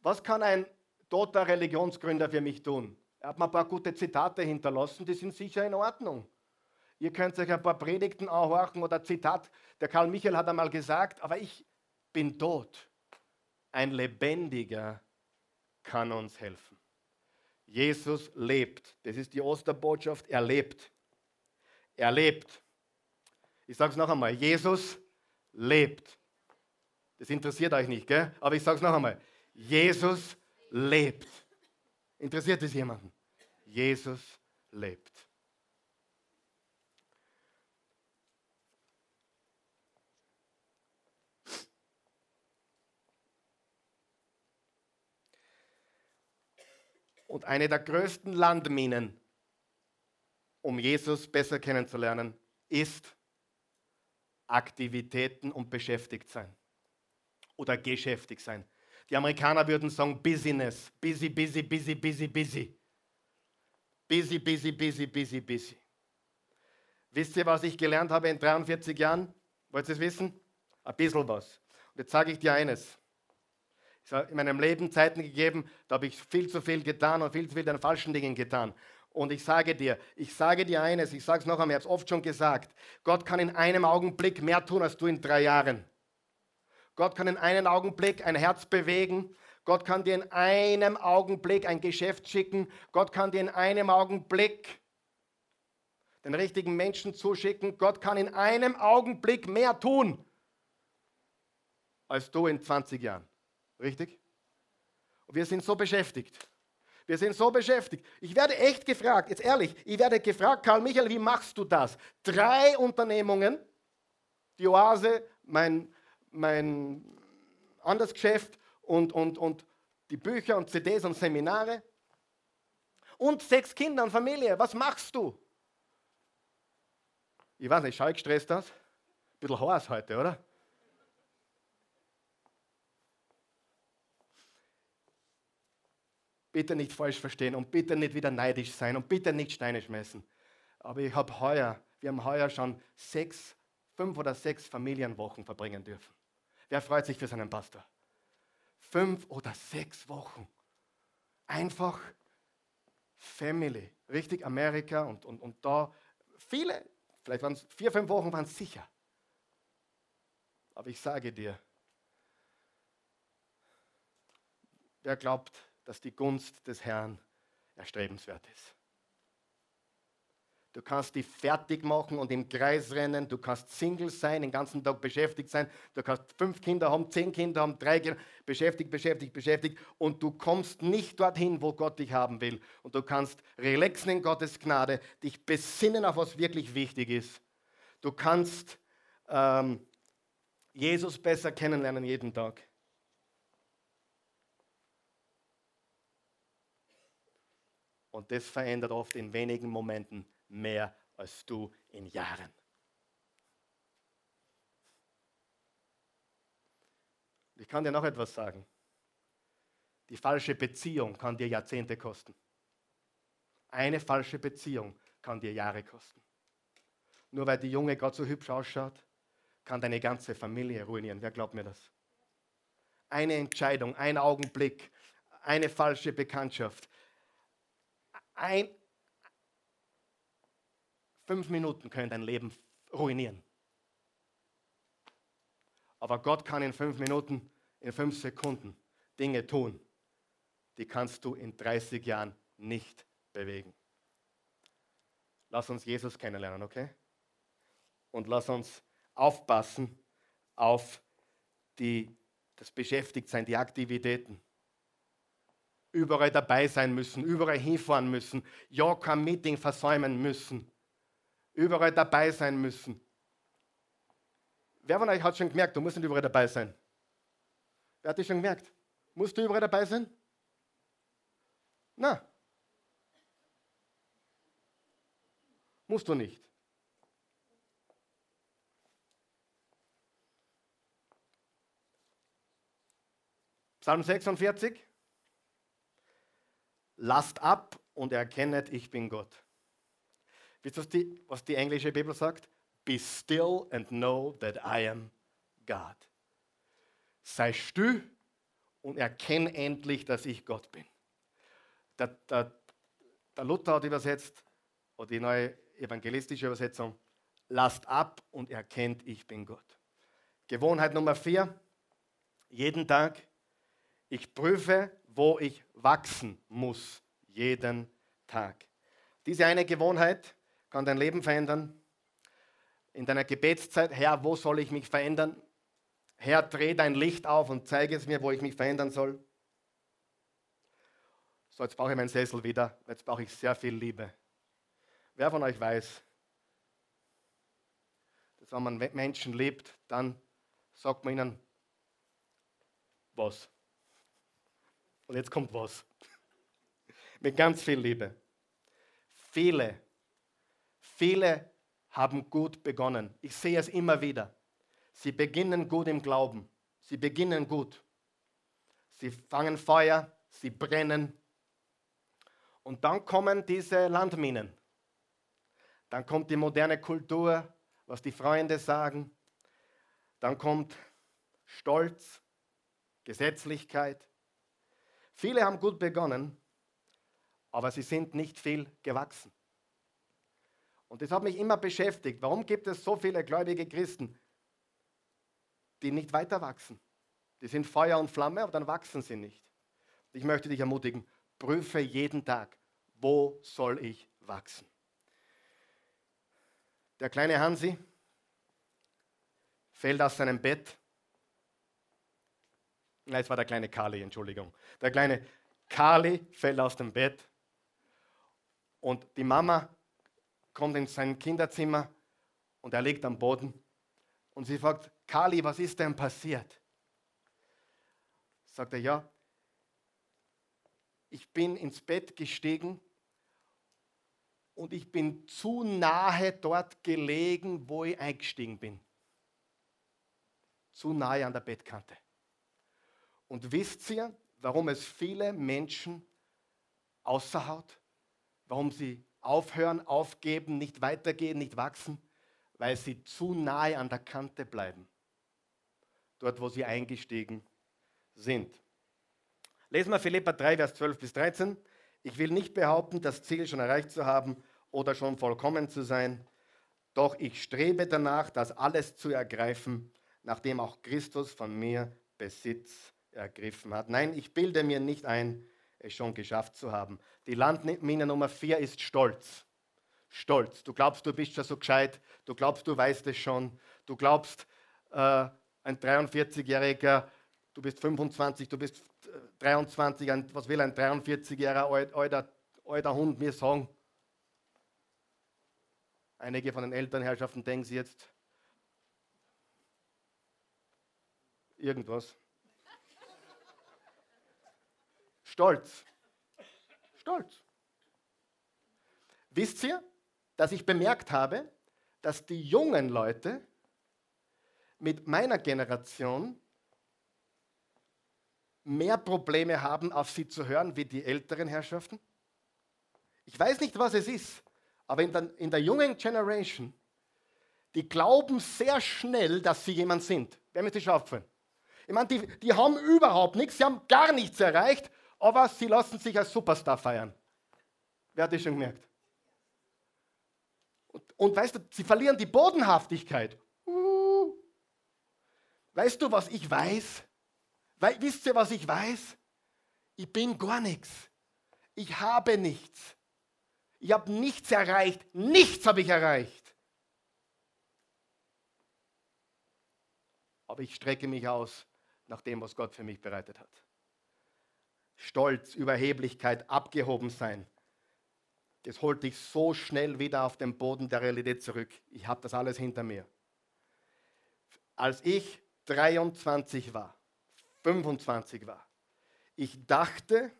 Speaker 1: Was kann ein toter Religionsgründer für mich tun? Er hat mir ein paar gute Zitate hinterlassen, die sind sicher in Ordnung. Ihr könnt euch ein paar Predigten anhorchen oder Zitat. Der Karl Michael hat einmal gesagt, aber ich bin tot. Ein Lebendiger kann uns helfen. Jesus lebt. Das ist die Osterbotschaft. Er lebt. Er lebt. Ich sage es noch einmal. Jesus lebt. Das interessiert euch nicht, gell? aber ich sage es noch einmal. Jesus lebt. Interessiert es jemanden? Jesus lebt. Und eine der größten Landminen, um Jesus besser kennenzulernen, ist Aktivitäten und beschäftigt sein. Oder geschäftig sein. Die Amerikaner würden sagen Business. Busy, busy, busy, busy, busy. Busy, busy, busy, busy, busy. Wisst ihr, was ich gelernt habe in 43 Jahren? Wollt ihr es wissen? Ein bisschen was. Und jetzt sage ich dir eines. Ich habe in meinem Leben Zeiten gegeben, da habe ich viel zu viel getan und viel zu viel an falschen Dingen getan. Und ich sage dir, ich sage dir eines, ich sage es noch einmal, ich habe es oft schon gesagt, Gott kann in einem Augenblick mehr tun, als du in drei Jahren. Gott kann in einem Augenblick ein Herz bewegen. Gott kann dir in einem Augenblick ein Geschäft schicken. Gott kann dir in einem Augenblick den richtigen Menschen zuschicken. Gott kann in einem Augenblick mehr tun, als du in 20 Jahren. Richtig? Und wir sind so beschäftigt. Wir sind so beschäftigt. Ich werde echt gefragt, jetzt ehrlich, ich werde gefragt, Karl Michael, wie machst du das? Drei Unternehmungen, die Oase, mein, mein anderes Geschäft und, und, und die Bücher und CDs und Seminare und sechs Kinder und Familie. Was machst du? Ich weiß nicht, schau ich gestresst aus? Ein bisschen heiß heute, oder? Bitte nicht falsch verstehen und bitte nicht wieder neidisch sein und bitte nicht Steine schmeißen. Aber ich habe heuer, wir haben heuer schon sechs, fünf oder sechs Familienwochen verbringen dürfen. Wer freut sich für seinen Pastor? Fünf oder sechs Wochen. Einfach Family. Richtig Amerika und, und, und da viele, vielleicht waren es vier, fünf Wochen, waren es sicher. Aber ich sage dir, wer glaubt, dass die Gunst des Herrn erstrebenswert ist. Du kannst dich fertig machen und im Kreis rennen. Du kannst Single sein, den ganzen Tag beschäftigt sein. Du kannst fünf Kinder haben, zehn Kinder haben, drei Kinder, beschäftigt, beschäftigt, beschäftigt. Und du kommst nicht dorthin, wo Gott dich haben will. Und du kannst relaxen in Gottes Gnade, dich besinnen auf was wirklich wichtig ist. Du kannst ähm, Jesus besser kennenlernen jeden Tag. Und das verändert oft in wenigen Momenten mehr als du in Jahren. Ich kann dir noch etwas sagen. Die falsche Beziehung kann dir Jahrzehnte kosten. Eine falsche Beziehung kann dir Jahre kosten. Nur weil die Junge gerade so hübsch ausschaut, kann deine ganze Familie ruinieren. Wer glaubt mir das? Eine Entscheidung, ein Augenblick, eine falsche Bekanntschaft, ein, fünf Minuten können dein Leben ruinieren. Aber Gott kann in fünf Minuten, in fünf Sekunden Dinge tun, die kannst du in 30 Jahren nicht bewegen. Lass uns Jesus kennenlernen, okay? Und lass uns aufpassen auf die, das Beschäftigtsein, die Aktivitäten überall dabei sein müssen, überall hinfahren müssen, ja kein Meeting versäumen müssen, überall dabei sein müssen. Wer von euch hat schon gemerkt, du musst nicht überall dabei sein? Wer hat das schon gemerkt? Musst du überall dabei sein? Na. Musst du nicht. Psalm 46. Lasst ab und erkennet, ich bin Gott. Wisst ihr, was die, was die englische Bibel sagt? Be still and know that I am God. Sei still und erkenne endlich, dass ich Gott bin. Der, der, der Luther hat übersetzt, oder die neue evangelistische Übersetzung, lasst ab und erkennt, ich bin Gott. Gewohnheit Nummer vier, jeden Tag, ich prüfe, wo ich wachsen muss, jeden Tag. Diese eine Gewohnheit kann dein Leben verändern. In deiner Gebetszeit, Herr, wo soll ich mich verändern? Herr, dreh dein Licht auf und zeige es mir, wo ich mich verändern soll. So, jetzt brauche ich meinen Sessel wieder. Jetzt brauche ich sehr viel Liebe. Wer von euch weiß, dass wenn man Menschen liebt, dann sagt man ihnen was. Und jetzt kommt was. Mit ganz viel Liebe. Viele, viele haben gut begonnen. Ich sehe es immer wieder. Sie beginnen gut im Glauben. Sie beginnen gut. Sie fangen Feuer, sie brennen. Und dann kommen diese Landminen. Dann kommt die moderne Kultur, was die Freunde sagen. Dann kommt Stolz, Gesetzlichkeit. Viele haben gut begonnen, aber sie sind nicht viel gewachsen. Und das hat mich immer beschäftigt. Warum gibt es so viele gläubige Christen, die nicht weiter wachsen? Die sind Feuer und Flamme, aber dann wachsen sie nicht. Ich möchte dich ermutigen, prüfe jeden Tag, wo soll ich wachsen? Der kleine Hansi fällt aus seinem Bett. Nein, es war der kleine Kali, Entschuldigung. Der kleine Kali fällt aus dem Bett und die Mama kommt in sein Kinderzimmer und er liegt am Boden und sie fragt, Kali, was ist denn passiert? Sagt er, ja, ich bin ins Bett gestiegen und ich bin zu nahe dort gelegen, wo ich eingestiegen bin. Zu nahe an der Bettkante. Und wisst ihr, warum es viele Menschen außerhaut? Warum sie aufhören, aufgeben, nicht weitergehen, nicht wachsen? Weil sie zu nahe an der Kante bleiben. Dort, wo sie eingestiegen sind. Lesen wir Philippa 3, Vers 12 bis 13. Ich will nicht behaupten, das Ziel schon erreicht zu haben oder schon vollkommen zu sein, doch ich strebe danach, das alles zu ergreifen, nachdem auch Christus von mir Besitz ergriffen hat. Nein, ich bilde mir nicht ein, es schon geschafft zu haben. Die Landmine Nummer 4 ist Stolz. Stolz. Du glaubst, du bist schon so gescheit, du glaubst, du weißt es schon, du glaubst, äh, ein 43-Jähriger, du bist 25, du bist 23, ein, was will ein 43-jähriger alter, alter Hund mir sagen? Einige von den Elternherrschaften denken sie jetzt irgendwas. Stolz. Stolz. Wisst ihr, dass ich bemerkt habe, dass die jungen Leute mit meiner Generation mehr Probleme haben, auf sie zu hören, wie die älteren Herrschaften? Ich weiß nicht, was es ist, aber in der, in der jungen Generation, die glauben sehr schnell, dass sie jemand sind. Wer mir das aufgefallen? Ich meine, die, die haben überhaupt nichts, sie haben gar nichts erreicht, aber sie lassen sich als Superstar feiern. Wer hat das schon gemerkt? Und, und weißt du, sie verlieren die Bodenhaftigkeit. Uh. Weißt du, was ich weiß? Weil, wisst ihr, was ich weiß? Ich bin gar nichts. Ich habe nichts. Ich habe nichts erreicht. Nichts habe ich erreicht. Aber ich strecke mich aus nach dem, was Gott für mich bereitet hat. Stolz, Überheblichkeit, abgehoben sein. Das holt dich so schnell wieder auf den Boden der Realität zurück. Ich habe das alles hinter mir. Als ich 23 war, 25 war. Ich dachte,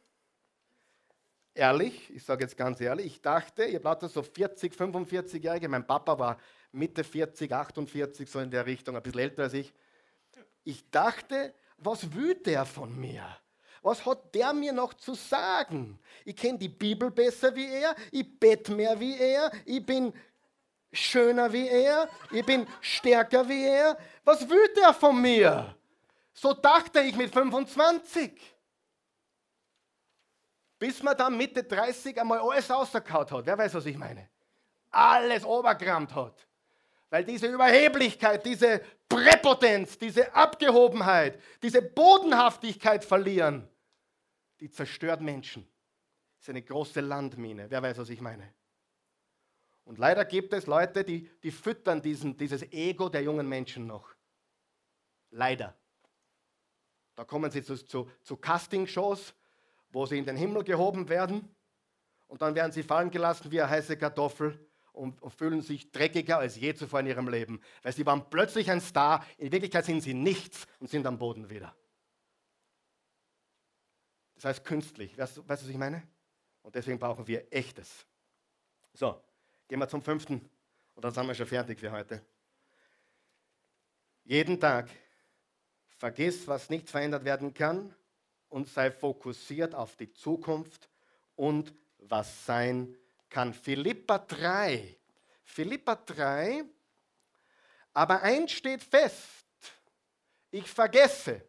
Speaker 1: ehrlich, ich sage jetzt ganz ehrlich, ich dachte, ihr lauter so 40, 45-Jährige, mein Papa war Mitte 40, 48, so in der Richtung, ein bisschen älter als ich. Ich dachte, was will der von mir? Was hat der mir noch zu sagen? Ich kenne die Bibel besser wie er, ich bete mehr wie er, ich bin schöner wie er, ich bin stärker wie er. Was will der von mir? So dachte ich mit 25. Bis man dann Mitte 30 einmal alles rausgekaut hat. Wer weiß, was ich meine? Alles obergrammt hat. Weil diese Überheblichkeit, diese Präpotenz, diese Abgehobenheit, diese Bodenhaftigkeit verlieren, die zerstört Menschen. Das ist eine große Landmine. Wer weiß, was ich meine? Und leider gibt es Leute, die, die füttern diesen, dieses Ego der jungen Menschen noch. Leider. Da kommen sie zu, zu, zu Castingshows, wo sie in den Himmel gehoben werden und dann werden sie fallen gelassen wie eine heiße Kartoffel und, und fühlen sich dreckiger als je zuvor in ihrem Leben, weil sie waren plötzlich ein Star, in Wirklichkeit sind sie nichts und sind am Boden wieder. Das heißt künstlich. Weißt du, weißt du was ich meine? Und deswegen brauchen wir echtes. So, gehen wir zum fünften Und dann sind wir schon fertig für heute. Jeden Tag vergiss, was nicht verändert werden kann und sei fokussiert auf die Zukunft und was sein kann. Philippa 3. Philippa 3. Aber eins steht fest. Ich vergesse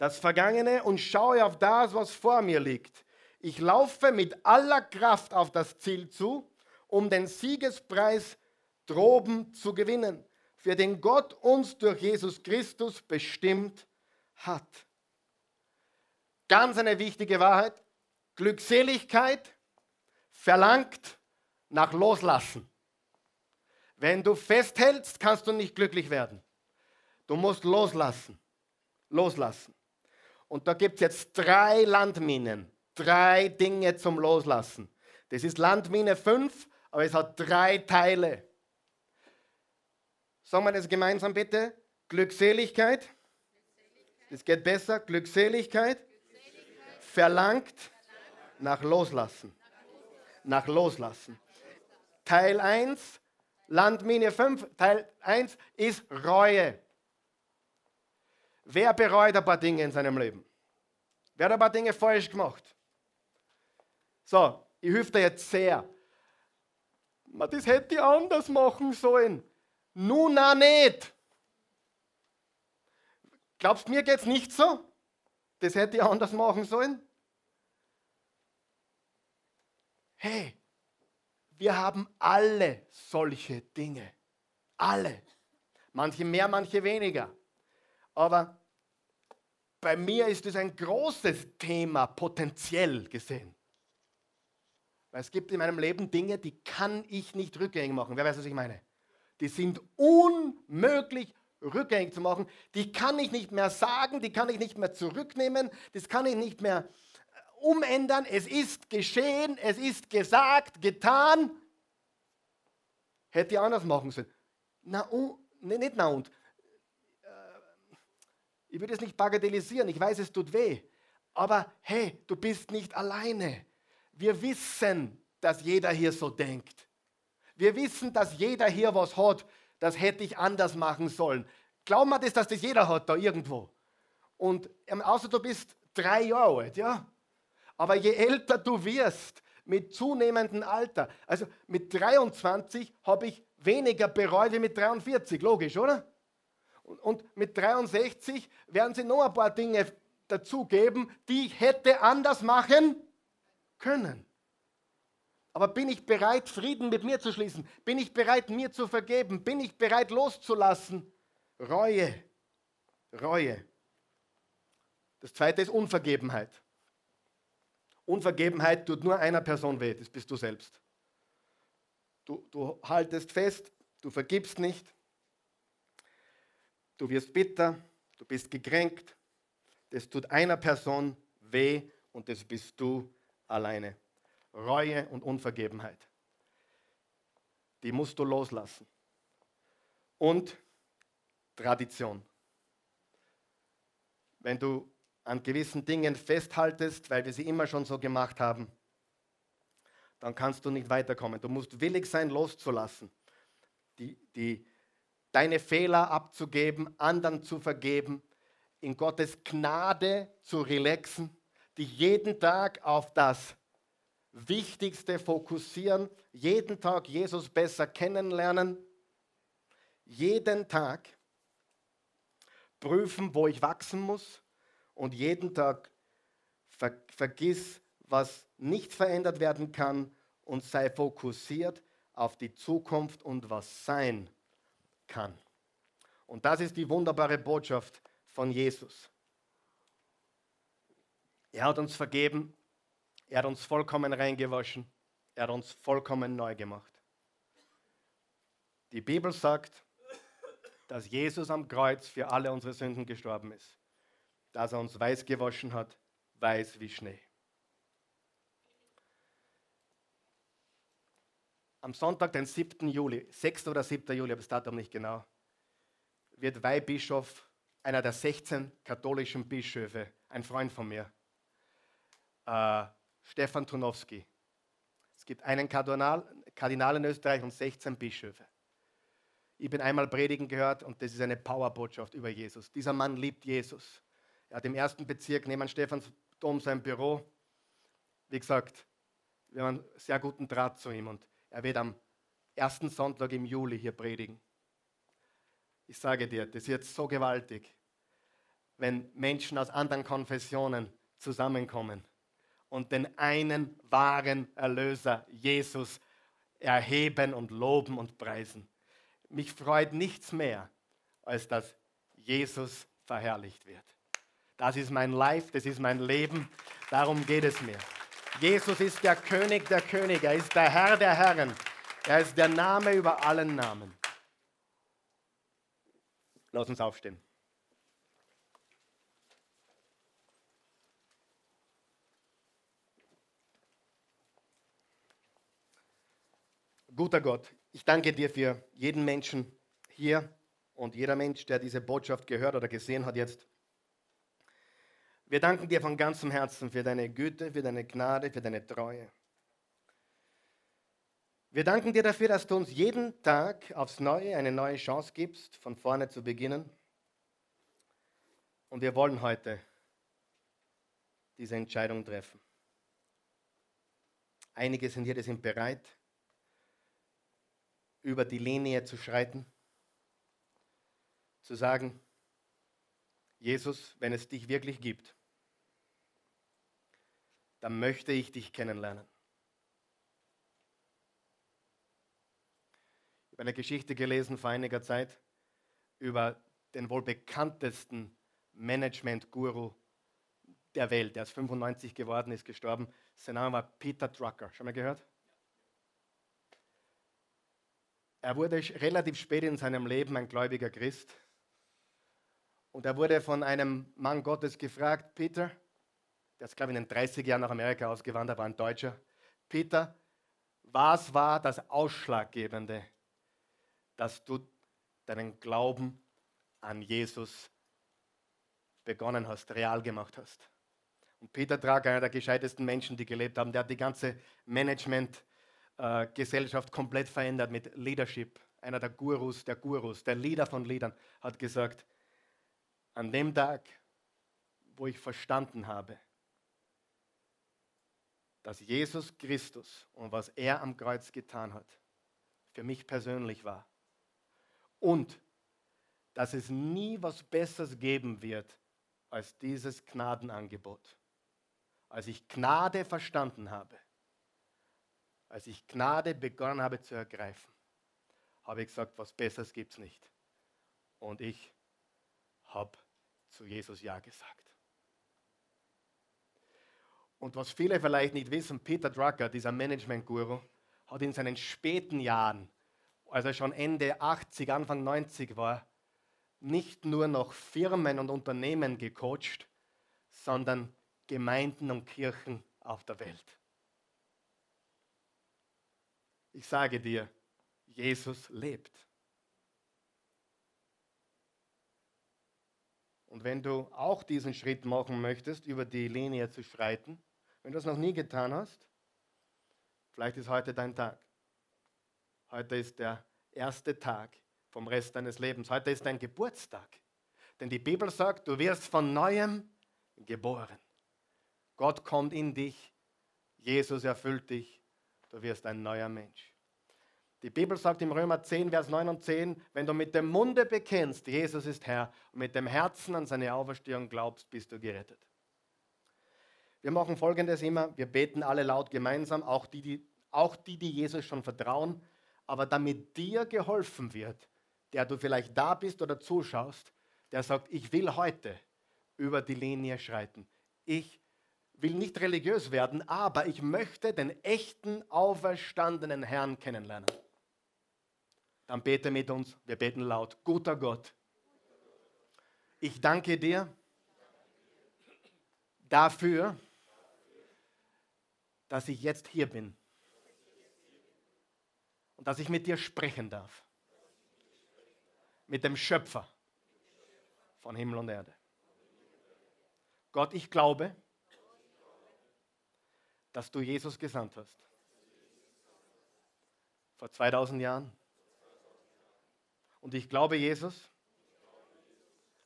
Speaker 1: das Vergangene und schaue auf das, was vor mir liegt. Ich laufe mit aller Kraft auf das Ziel zu, um den Siegespreis droben zu gewinnen, für den Gott uns durch Jesus Christus bestimmt hat. Ganz eine wichtige Wahrheit. Glückseligkeit verlangt nach Loslassen. Wenn du festhältst, kannst du nicht glücklich werden. Du musst loslassen. Loslassen. Und da gibt es jetzt drei Landminen, drei Dinge zum Loslassen. Das ist Landmine 5, aber es hat drei Teile. Sagen wir das gemeinsam bitte. Glückseligkeit. Es geht besser. Glückseligkeit, Glückseligkeit. verlangt nach Loslassen. Nach Loslassen. Teil 1, Landmine 5, Teil 1 ist Reue. Wer bereut ein paar Dinge in seinem Leben? Wer hat ein paar Dinge falsch gemacht? So, ich helfe dir jetzt sehr. Das hätte ich anders machen sollen. Nun auch nicht. Glaubst du, mir geht es nicht so? Das hätte ich anders machen sollen? Hey, wir haben alle solche Dinge. Alle. Manche mehr, manche weniger. Aber bei mir ist es ein großes Thema, potenziell gesehen. Weil es gibt in meinem Leben Dinge, die kann ich nicht rückgängig machen. Wer weiß, was ich meine? Die sind unmöglich rückgängig zu machen. Die kann ich nicht mehr sagen, die kann ich nicht mehr zurücknehmen, das kann ich nicht mehr äh, umändern. Es ist geschehen, es ist gesagt, getan. Hätte ich anders machen sollen. Na, und, nee, nicht na und. Ich würde es nicht bagatellisieren, ich weiß, es tut weh. Aber hey, du bist nicht alleine. Wir wissen, dass jeder hier so denkt. Wir wissen, dass jeder hier was hat, das hätte ich anders machen sollen. Glauben wir das, dass das jeder hat da irgendwo. Und ähm, außer du bist drei Jahre alt, ja. Aber je älter du wirst, mit zunehmendem Alter, also mit 23 habe ich weniger bereut wie mit 43, logisch, oder? Und mit 63 werden sie noch ein paar Dinge dazugeben, die ich hätte anders machen können. Aber bin ich bereit, Frieden mit mir zu schließen? Bin ich bereit, mir zu vergeben? Bin ich bereit, loszulassen? Reue. Reue. Das zweite ist Unvergebenheit. Unvergebenheit tut nur einer Person weh, das bist du selbst. Du, du haltest fest, du vergibst nicht, du wirst bitter, du bist gekränkt. Das tut einer Person weh und das bist du alleine. Reue und Unvergebenheit. Die musst du loslassen. Und Tradition. Wenn du an gewissen Dingen festhaltest, weil wir sie immer schon so gemacht haben, dann kannst du nicht weiterkommen. Du musst willig sein, loszulassen. Die, die, deine Fehler abzugeben, anderen zu vergeben, in Gottes Gnade zu relaxen, dich jeden Tag auf das Wichtigste fokussieren, jeden Tag Jesus besser kennenlernen, jeden Tag prüfen, wo ich wachsen muss und jeden Tag ver vergiss, was nicht verändert werden kann und sei fokussiert auf die Zukunft und was sein kann. Und das ist die wunderbare Botschaft von Jesus. Er hat uns vergeben, er hat uns vollkommen reingewaschen, er hat uns vollkommen neu gemacht. Die Bibel sagt, dass Jesus am Kreuz für alle unsere Sünden gestorben ist, dass er uns weiß gewaschen hat, weiß wie Schnee. Am Sonntag, den 7. Juli, 6. oder 7. Juli, aber das Datum nicht genau, wird Weihbischof, einer der 16 katholischen Bischöfe, ein Freund von mir, äh, Stefan Tunowski. Es gibt einen Kardinal, Kardinale in Österreich und 16 Bischöfe. Ich bin einmal predigen gehört und das ist eine Powerbotschaft über Jesus. Dieser Mann liebt Jesus. Er hat im ersten Bezirk neben Stephansdom sein Büro. Wie gesagt, wir haben einen sehr guten Draht zu ihm und er wird am ersten Sonntag im Juli hier predigen. Ich sage dir, das jetzt so gewaltig, wenn Menschen aus anderen Konfessionen zusammenkommen und den einen wahren Erlöser Jesus erheben und loben und preisen. Mich freut nichts mehr, als dass Jesus verherrlicht wird. Das ist mein Life, das ist mein Leben, darum geht es mir. Jesus ist der König der Könige, er ist der Herr der Herren, er ist der Name über allen Namen. Lass uns aufstehen. Guter Gott, ich danke dir für jeden Menschen hier und jeder Mensch, der diese Botschaft gehört oder gesehen hat jetzt. Wir danken dir von ganzem Herzen für deine Güte, für deine Gnade, für deine Treue. Wir danken dir dafür, dass du uns jeden Tag aufs Neue eine neue Chance gibst, von vorne zu beginnen. Und wir wollen heute diese Entscheidung treffen. Einige sind hier, die sind bereit, über die Linie zu schreiten, zu sagen, Jesus, wenn es dich wirklich gibt, dann möchte ich dich kennenlernen. Ich habe eine Geschichte gelesen vor einiger Zeit über den wohl bekanntesten Management-Guru der Welt. Der ist 95 geworden, ist gestorben. Sein Name war Peter Drucker. Schon mal gehört? Er wurde relativ spät in seinem Leben ein gläubiger Christ. Und er wurde von einem Mann Gottes gefragt, Peter, der ist, glaube ich, in den 30 Jahren nach Amerika ausgewandert, war ein Deutscher. Peter, was war das Ausschlaggebende, dass du deinen Glauben an Jesus begonnen hast, real gemacht hast? Und Peter Drag, einer der gescheitesten Menschen, die gelebt haben, der hat die ganze Management- äh, komplett verändert mit Leadership. Einer der Gurus der Gurus, der Leader von Leadern, hat gesagt, an dem Tag, wo ich verstanden habe, dass Jesus Christus und was er am Kreuz getan hat, für mich persönlich war. Und dass es nie was Besseres geben wird als dieses Gnadenangebot. Als ich Gnade verstanden habe, als ich Gnade begonnen habe zu ergreifen, habe ich gesagt, was Besseres gibt es nicht. Und ich habe zu Jesus Ja gesagt. Und was viele vielleicht nicht wissen, Peter Drucker, dieser Management-Guru, hat in seinen späten Jahren, als er schon Ende 80, Anfang 90 war, nicht nur noch Firmen und Unternehmen gecoacht, sondern Gemeinden und Kirchen auf der Welt. Ich sage dir, Jesus lebt. Und wenn du auch diesen Schritt machen möchtest, über die Linie zu schreiten, wenn du das noch nie getan hast, vielleicht ist heute dein Tag. Heute ist der erste Tag vom Rest deines Lebens. Heute ist dein Geburtstag. Denn die Bibel sagt, du wirst von neuem geboren. Gott kommt in dich. Jesus erfüllt dich du wirst ein neuer Mensch. Die Bibel sagt im Römer 10, Vers 9 und 10, wenn du mit dem Munde bekennst, Jesus ist Herr, und mit dem Herzen an seine Auferstehung glaubst, bist du gerettet. Wir machen folgendes immer, wir beten alle laut gemeinsam, auch die, die, auch die, die Jesus schon vertrauen, aber damit dir geholfen wird, der du vielleicht da bist oder zuschaust, der sagt, ich will heute über die Linie schreiten. Ich will nicht religiös werden, aber ich möchte den echten, auferstandenen Herrn kennenlernen. Dann bete mit uns, wir beten laut, guter Gott, ich danke dir dafür, dass ich jetzt hier bin und dass ich mit dir sprechen darf. Mit dem Schöpfer von Himmel und Erde. Gott, ich glaube, dass du Jesus gesandt hast. vor 2000 Jahren. Und ich glaube, Jesus,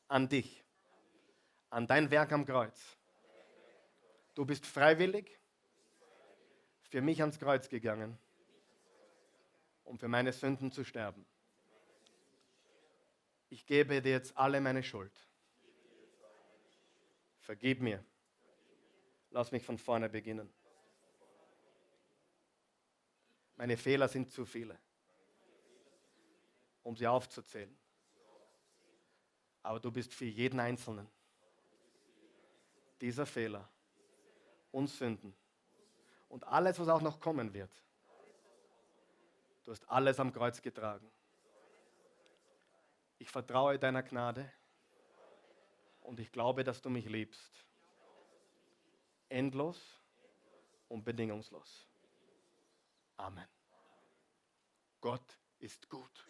Speaker 1: an dich, an dein Werk am Kreuz. Du bist freiwillig für mich ans Kreuz gegangen, um für meine Sünden zu sterben. Ich gebe dir jetzt alle meine Schuld. Vergib mir. Lass mich von vorne beginnen. Meine Fehler sind zu viele, um sie aufzuzählen. Aber du bist für jeden Einzelnen dieser Fehler und Sünden und alles, was auch noch kommen wird. Du hast alles am Kreuz getragen. Ich vertraue deiner Gnade und ich glaube, dass du mich liebst. Endlos und bedingungslos. Amen. Gott ist gut.